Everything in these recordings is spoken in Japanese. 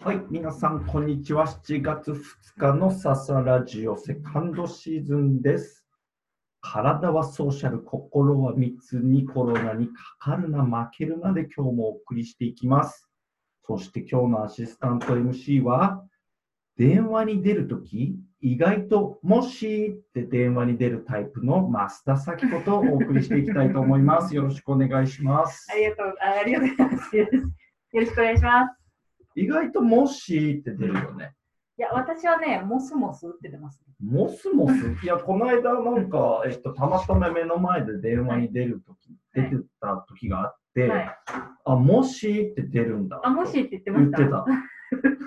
はい、皆さん、こんにちは。7月2日の笹ラジオセカンドシーズンです。体はソーシャル、心は密にコロナにかかるな、負けるなで今日もお送りしていきます。そして今日のアシスタント MC は、電話に出るとき、意外ともしって電話に出るタイプの増田咲子とお送りしていきたいと思います。よろしくお願いしますあ。りがとう、ありがとうございます。よろしくお願いします。意外ともしって出るよね。いや、私はね、モスモスって出ます、ね。モスモスいや、この間なんか、えっと、たまたま目の前で電話に出るとき、はい出てた時があって、はい。あ、もしって出るんだ。あ、もしって言ってました。言ってた。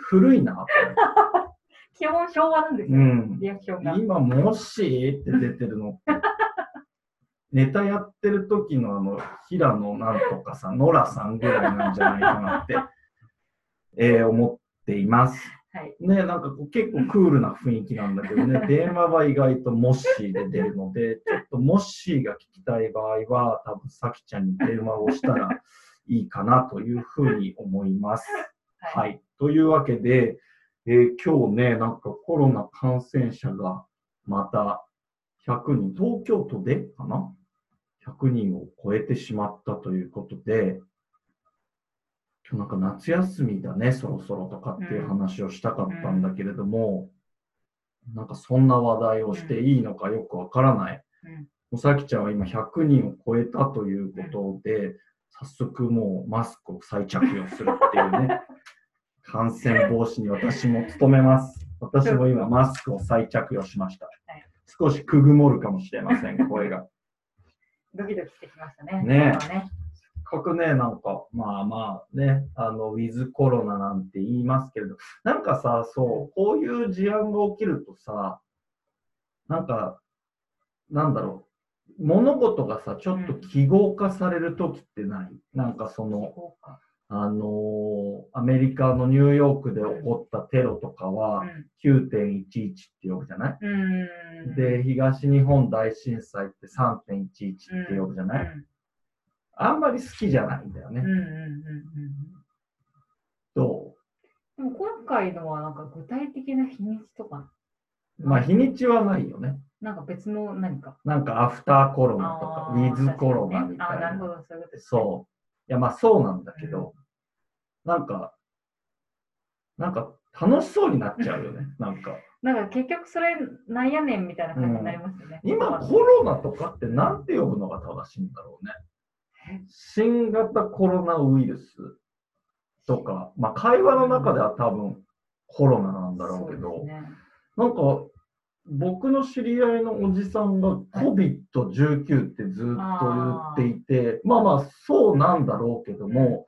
古いなと 基本昭和なんですよ、思って。リアクションが。うん。今、もしって出てるのって。ネタやってる時のあの、平野なんとかさん、ノラさんぐらいなんじゃないかなって、えー思っています。はい。ね、なんかこう結構クールな雰囲気なんだけどね、電話は意外とモッシーで出るので、ちょっとモッシーが聞きたい場合は、多分さきちゃんに電話をしたらいいかなというふうに思います。ははい。い。というわけで、えー今日ね、なんかコロナ感染者がまた100人、東京都でかな ?100 人を超えてしまったということで、今日なんか夏休みだね、そろそろとかっていう話をしたかったんだけれども、なんかそんな話題をしていいのかよくわからない。うんおさきちゃんは今100人を超えたということで、早速もうマスクを再着用するっていうね、感染防止に私も努めます。私も今マスクを再着用しました。はい少しくぐもるかもしれません、声が。ドキドキしてきましたね。ねくね、なんか、まあまあね、あの、ウィズコロナなんて言いますけれど、なんかさ、そう、こういう事案が起きるとさ、なんか、なんだろう、物事がさ、ちょっと記号化されるときってない、なんかその、あのーアメリカのニューヨークで起こったテロとかは9.11って呼ぶじゃない？で、東日本大震災って3.11って呼ぶじゃない、うんあんまり好きじゃないんだよね。うんうんうんうん。どでも今回のはなんか具体的な日にちとか、うまあ、日にちはないよね。なんか別の何か。なんかアフターコロナとか、ウィズコロナみた確かにねあー、ないな。るほど、そういうことですね。そう。いや、まあそうなんだけど、なんか、なんか楽しそうになっちゃうよね。なんか。なんか結局それなんやねんみたいな感じになりますよね。今コロナとかってなんて呼ぶのが正しいんだろうね。新型コロナウイルスとか、まあ会話の中では多分コロナなんだろうけど、ね。なんか僕の知り合いのおじさんが COVID-19 ってずっと言っていて、まあまあそうなんだろうけども、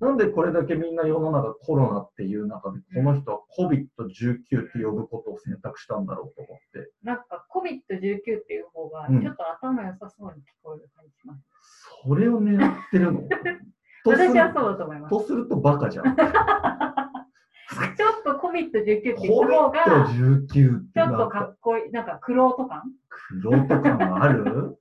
なんでこれだけみんな世の中コロナっていう中でこの人は COVID-19 って呼ぶことを選択したんだろうと思って。なんか COVID-19 っていう方がうんちょっと頭良さそうに聞こえる感じします。それを狙ってるの？私はそうだと思います。とするとバカじゃん。ちょっと COVID-19 って言った方が、COVID-19 ってちょっとかかっこいい、なんかクロート感黒と感がある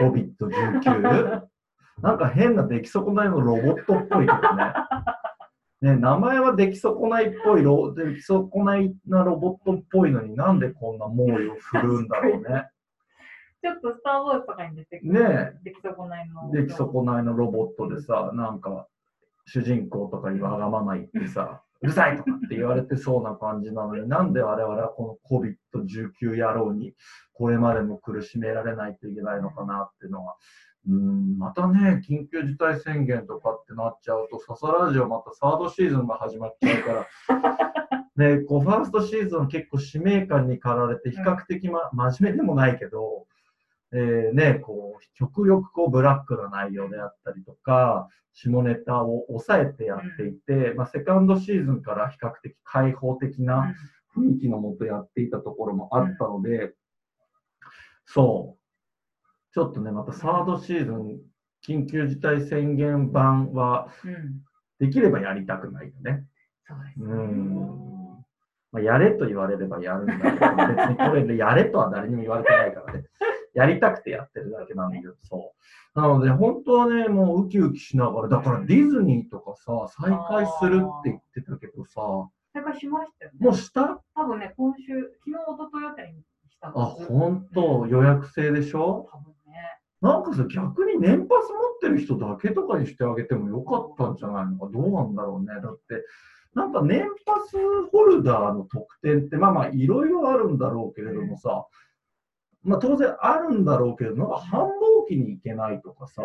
?COVID-19? なんか変な出来損ないのロボットっぽいけどね。ね、名前は出来損ないっぽいロ、出来損ないなロボットっぽいのになんでこんな猛威を振るうんだろうね。ちょっとスター・ウォーズとかに出てくる。ね出来損ないの。出来損ないのロボットでさ、なんか主人公とかにわがまま言ってさ、うるさいとかって言われてそうな感じなのに、なんで我々はこの COVID-19 野郎にこれまでも苦しめられないといけないのかなっていうのは、うん、またね、緊急事態宣言とかってなっちゃうと、ササラジオまたサードシーズンが始まっちゃうから、ね、こうファーストシーズンは結構使命感に駆られて、比較的、ま、真面目でもないけど、えーね、こう、極力こうブラックな内容であったりとか、下ネタを抑えてやっていて、まあ、セカンドシーズンから比較的開放的うん。な雰囲気のもとやっていたところもあったので、そう、ちょっとね、またサードシーズン、緊急事態宣言版は、うん。できればやりたくないよね。そうですね。うん。まあ、やれと言われればやるんだけど、別にこれでやれとは誰にも言われてないからね。やりたくてやってるだけなんだけど、そう。なので、本当はね、もうウキウキしながら、だからディズニーとかさ、再開するって言ってたけど、とさ、再開しましたよね。もうした？多分ね、今週、昨日、一昨日あたりにしたあ、ほんと、予約制でしょ？多分ね。なんかさ、逆に年パス持ってる人だけとかにしてあげてもよかったんじゃないのか、どうなんだろうね。だって、なんか年パスホルダーの特典って、まあまあ、いろいろあるんだろうけれどもさ、まあ当然あるんだろうけど、なんか繁忙期に行けないとかさ、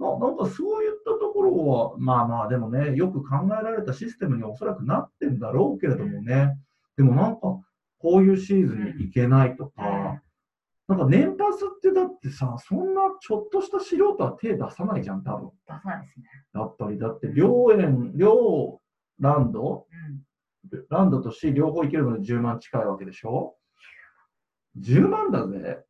ななんかそういったところは、まあまあ、でもね、よく考えられたシステムにおそらくなってんだろうけれどもね、でもなんか、こういうシーズンに行けないとか、なんか年パスってだってさ、そんなちょっとした素人は手出さないじゃん、多分。出さないですね。やっぱり、だって、両園、両ランド、うん。ランドと市両方行けるので10万近いわけでしょ ?10 万だぜ。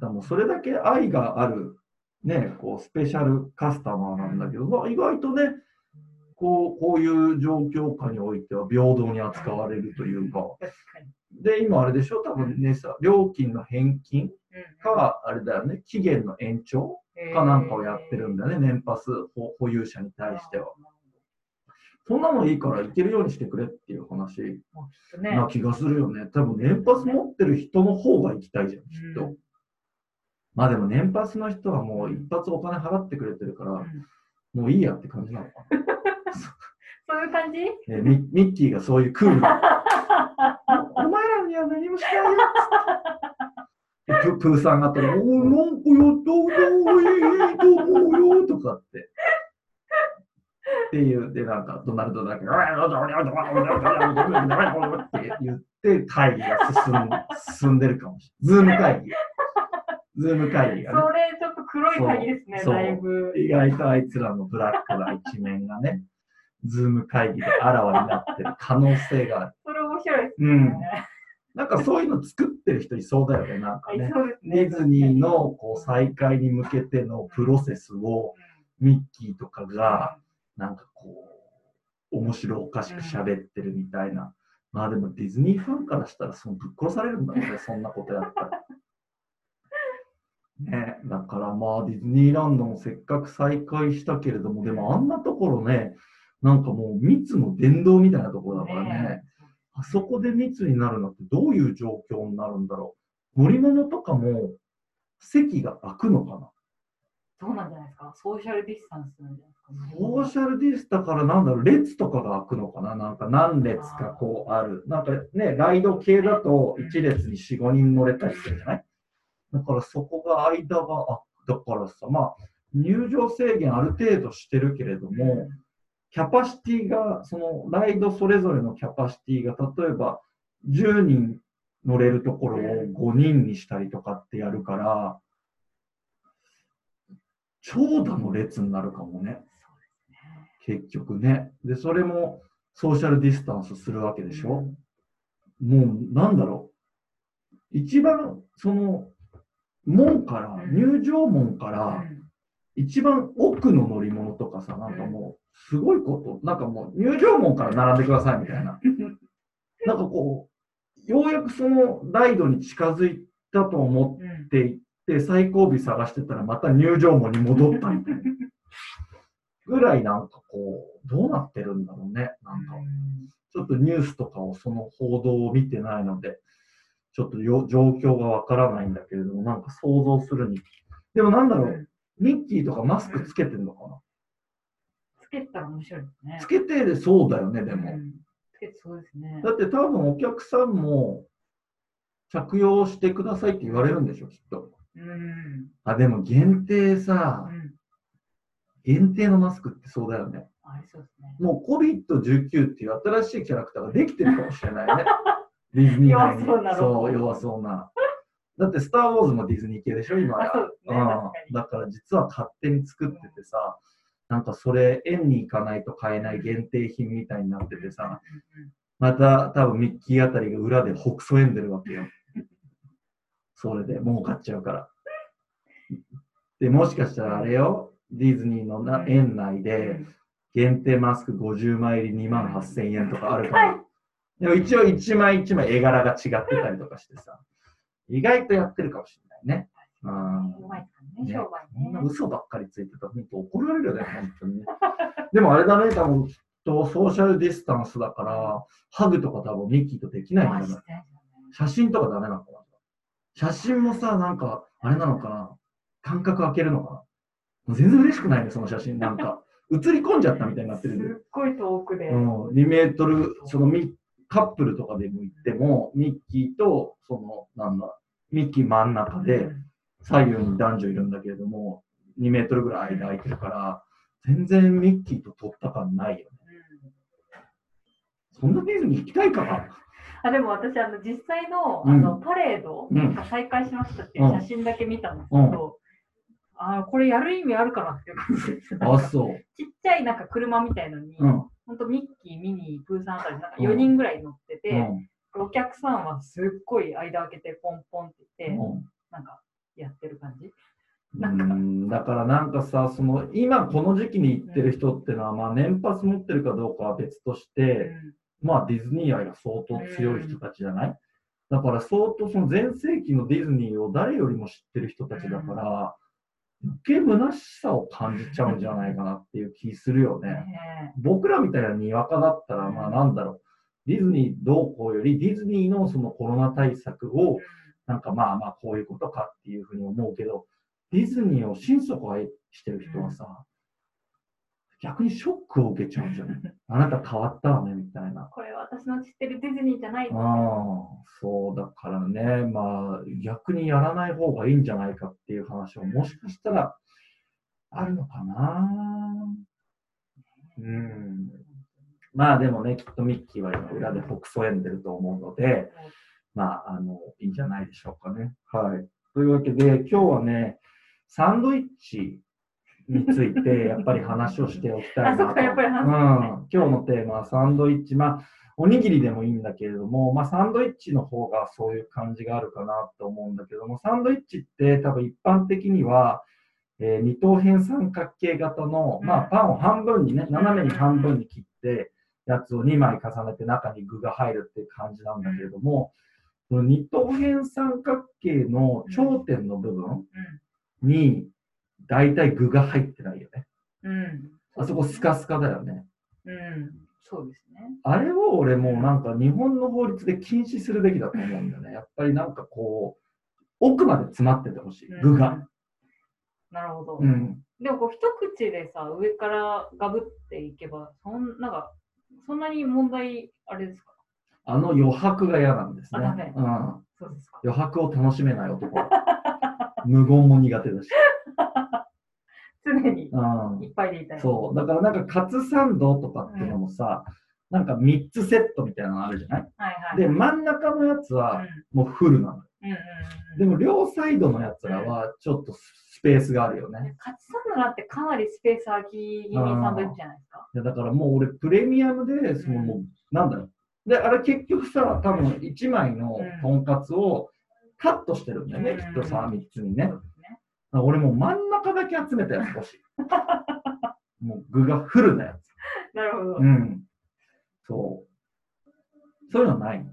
だもうそれだけ愛がある、ね、こう、スペシャルカスタマーなんだけど、まあ、意外とね、こう、こういう状況下においては平等に扱われるというか。で、今あれでしょ？多分ね、さ、料金の返金？うんか、あれだよね、期限の延長かなんかをやってるんだよね、年パス保保有者に対しては。。そんなのいいから行けるようにしてくれっていう話。な気がするよね。多分年パス持ってる人の方が行きたいじゃん、きっと。うんまあでも年パスの人はもう一発お金払ってくれてるから、うんもういいやって感じなのか そういう感じ？な。ねミミッキーがそういうクールな、ププーさんがあったら、おー、なんかやった方がいいと思うよとかって。っていう、で、なんか、ドナルドだけ、って言って、会議が進ん進んでるかもしれない。ズーム会議。ズーム会議がねそ。れちょっと黒い鍵ですね、だいぶ。意外とあいつらのブラックな一面がね、ズーム会議であらわになってる可能性がある。それ面白いですね。うん。なんかそういうの作ってる人いそうだよね、なんかね。ディズニーのこう再開に向けてのプロセスをミッキーとかがなんかこう面白おかしく喋ってるみたいな。まあでもディズニーファンからしたらそのぶっ殺されるんだろうね、そんなことやったら。ね、だからまあディズニーランドもせっかく再開したけれども、でもあんなところね、なんかもう密の殿堂みたいなところだからね。ねあそこで密になるのってどういう状況になるんだろう。乗り物とかも席が空くのかなそうなんじゃないですか？ソーシャルディスタンスなんじゃないですか？ソーシャルディスだからなんだろう、列とかが空くのかななんか何列かこうある。なんかね、ライド系だと1列に4、5人乗れたりするじゃない？だからそこが間が、あ、だからさ、まあ、入場制限ある程度してるけれども、キャパシティが、そのライドそれぞれのキャパシティが、例えば10人乗れるところを5人にしたりとかってやるから、長蛇の列になるかもね、結局ね。で、それもソーシャルディスタンスするわけでしょ。もう、なんだろう。一番、その、門から、入場門から、一番奥の乗り物とかさ、なんかもう、すごいこと、なんかもう、入場門から並んでくださいみたいな。なんかこう、ようやくそのライドに近づいたと思うんっていって、最後尾探してたら、また入場門に戻ったみたいな。ぐらいなんかこう、どうなってるんだろうね。なんか、ちょっとニュースとかをその報道を見てないので、ちょっとよ状況がわからないんだけれども、なんか想像するに。でもなんだろう、ミッキーとかマスクつけてんのかなつけたら面白いですね。つけてそうだよね、でも。うんつけてそうですね。だって多分お客さんも着用してくださいって言われるんでしょ、きっと。うん。あ、でも限定さう、ん。限定のマスクってそうだよね。ありそうですね。もう COVID-19 っていう新しいキャラクターができてるかもしれないね。ディズニー内に。弱そうなそう、弱そうな。だって、スター・ウォーズもディズニー系でしょ、今や。あ、そうね。うん。だから実は勝手に作っててさ、なんかそれ、園に行かないと買えない限定品みたいになっててさ、また多分ミッキーあたりが裏で北総んでるわけよ。それで儲かっちゃうから。で、もしかしたらあれよ、ディズニーのな園内で限定マスク50枚入り2万8000円とかあるから。でも一応1枚1枚絵柄が違ってたりとかしてさ、意外とやってるかもしれないね。うんうまいですからね、ね商売こん。嘘ばっかりついてたら本当怒られるよね、本当にね。でもあれだね、多分きっとソーシャルディスタンスだから、ハグとか多分ミッキーとできないんじゃない？まあしてない写真とかダメなのかな写真もさ、なんか、あれなのかな？間隔空けるのかな？全然嬉しくないね、その写真。なんか、映り込んじゃったみたいになってる。すっごい遠くで。うん、2メートル、そのミカップルとかでも行っても、ミッキーと、その、なんだ、ミッキー真ん中で、左右に男女いるんだけれども、2メートルぐらい間空いてるから、全然ミッキーと撮った感ないよね。うんそんなディズニー行きたいかな？あでも私あの実際の,、うん。あのパレードうん。が再開しましたっていう写真だけ見たんですけど、あーこれやる意味あるかなっていう感じです。あ、そう。ちっちゃいなんか車みたいのに、うん。ほんとミッキー、ミニー、プーさんあたりなんかうん。4人ぐらい乗ってて、うん。お客さんはすっごい間開けてポンポンって言って、うん。なんかやってる感じ？うなんか。んだからなんかさ、その今この時期に行ってる人ってのは、まあ年パス持ってるかどうかは別として、まあディズニー愛が相当強い人たちじゃない、だから相当その全盛期のディズニーを誰よりも知ってる人たちだから、余計虚しさを感じちゃうんじゃないかなっていう気するようんね。ね僕らみたいなにわかだったら、まあなんだろう、ディズニーどうこうより、ディズニーのそのコロナ対策をえ、なんかまあまあこういうことかっていうふうに思うけど、ディズニーを心底愛してる人はさ、逆にショックを受けちゃうんじゃないあなた変わったわね、みたいな。これ私の知ってるディズニーじゃない。ああ、そうだからね、まあ逆にやらない方がいいんじゃないかっていう話ももしかしたらあるのかな。うん。まあでもね、きっとミッキーは今裏で北総んでると思うので、まあ、あの、いいんじゃないでしょうかね。はい。というわけで、今日はね、サンドイッチについて、やっぱり話をしておきたいなと。あそっかやっぱり話うん。す今日のテーマはサンドイッチ。まあ、おにぎりでもいいんだけれども、まあ、サンドイッチの方がそういう感じがあるかなと思うんだけども、サンドイッチって多分一般的には、えー二等辺三角形型の、まあ、うんパンを半分にね、斜めに半分に切って、やつを2枚重ねて中に具が入るっていう感じなんだけれども、二等辺三角形の頂点の部分に、だいたい具が入ってないよね。うん。うん。あそこスカスカだよね。うん。そうですね。あれを俺もうなんか日本の法律で禁止するべきだと思うんだよね。やっぱりなんかこう、奥まで詰まっててほしい、具が。うん。なるほど。うん。でもこう一口でさ、上からガブっていけば、そんなんか、そんなに問題、あれですか？あの余白が嫌なんですね。うん。そうですか。余白を楽しめない男は。無言も苦手だし。常にうんいっぱいでいたい。そう。だからなんかカツサンドとかっていうのもさ、なんか3つセットみたいなのあるじゃない？はいはい。で、真ん中のやつうん、はもうフルなの。うんうんうん。でも両サイドのやつらはちょっとスペースがあるよね。カツサンドなんてかなりスペース空き気味サンドイッチじゃないですか。いやだからもう俺プレミアムで、そのもう、なんだろう。で、あれ結局さ、多分1枚のとんかつをカットしてるんだよね、うんきっとさ、3つにね。ね。俺もう真ん中だけ集めたやつ欲しい。もう具がフルなやつ。なるほどう。ん。そう。そういうのないの？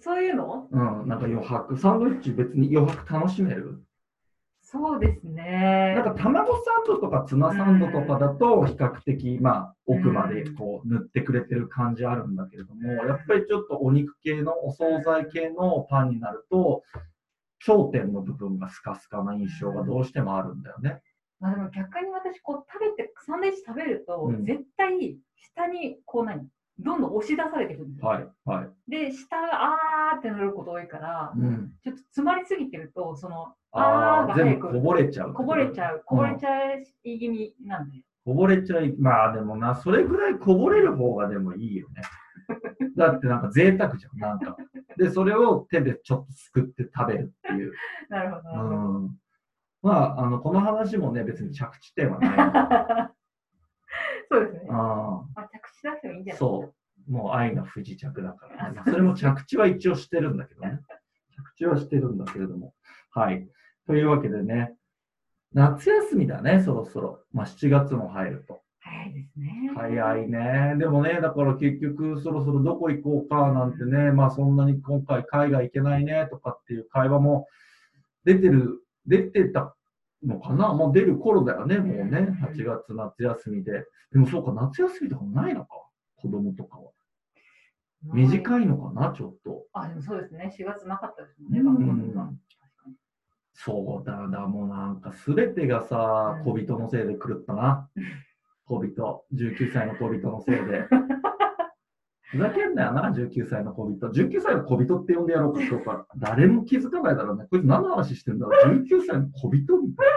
そういうの？うん。なんか余白。サンドイッチ別に余白楽しめる？そうですね。なんか卵サンドとかツナサンドとかだと比較的、まあ、奥までこう塗ってくれてる感じあるんだけれども、やっぱりちょっとお肉系のお惣菜系のパンになると、頂点の部分がスカスカな印象がどうしてもあるんだよね。まあでも逆に私こう食べて、サンドイッチ食べると、うん絶対下にこう何？どんどん押し出されてくるんですよ。はい、はい。で、下があーってなること多いから、うん。ちょっと詰まりすぎてると、その、あーが早く全部こぼれちゃう。こぼれちゃう、こぼれちゃい気味なんで。こぼれちゃい、まあでもな、それぐらいこぼれる方がでもいいよね。だってなんか贅沢じゃん、なんか。で、それを手でちょっとすくって食べるっていう。なるほど、なるほど。うん。まあ、あの、この話もね、別に着地点はない。そうですね。あまあ、着地出してもいいんじゃないそう。もう愛の不時着だから、ね。それも着地は一応してるんだけどね。着地はしてるんだけれども。はい。というわけでね、夏休みだね、そろそろ。まあ、7月も入ると。早いですね。早いね。でもね、だから結局そろそろどこ行こうかなんてね、まあそんなに今回海外行けないねとかっていう会話も出てる、出てたのかな？もう出る頃だよね、もうねうん。8月夏休みで。でもそうか、夏休みとかもないのか、子供とかは。短いのかな、ちょっと。あ、でもそうですね。4月なかったですもんね、うん学校とか。そうだ、だ、もうなんか全てがさ、うん小人のせいで狂ったな。小人、19歳の小人のせいで。ふざけんなよな、19歳の小人。19歳の小人って呼んでやろうか、今日から。誰も気づかないだろうね。こいつ何の話してんだろう。19歳の小人みたいな。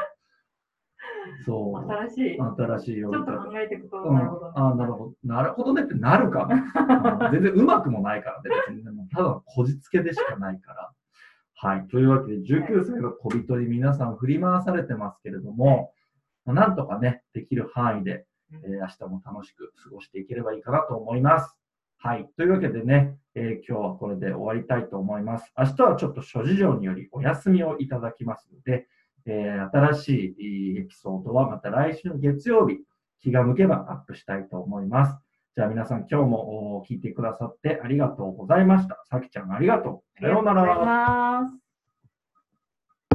そう。新しい。ちょ新しい呼びっと方。考えていくと、うんなるほどね。あなるほど。なるほどねってなるかな。う ん全然うまくもないからね。別にねもうただのこじつけでしかないから。はい。というわけで、19歳の小人に皆さん振り回されてますけれども、まあなんとかね、できる範囲で、えー明日も楽しく過ごしていければいいかなと思います。はい。というわけでね、えー今日はこれで終わりたいと思います。明日はちょっと諸事情によりお休みをいただきますので、えー新しいエピソードはまた来週の月曜日、気が向けばアップしたいと思います。じゃあ皆さん今日も聞いてくださってありがとうございました。さきちゃんありがとう。さようなありがとうございら。ます。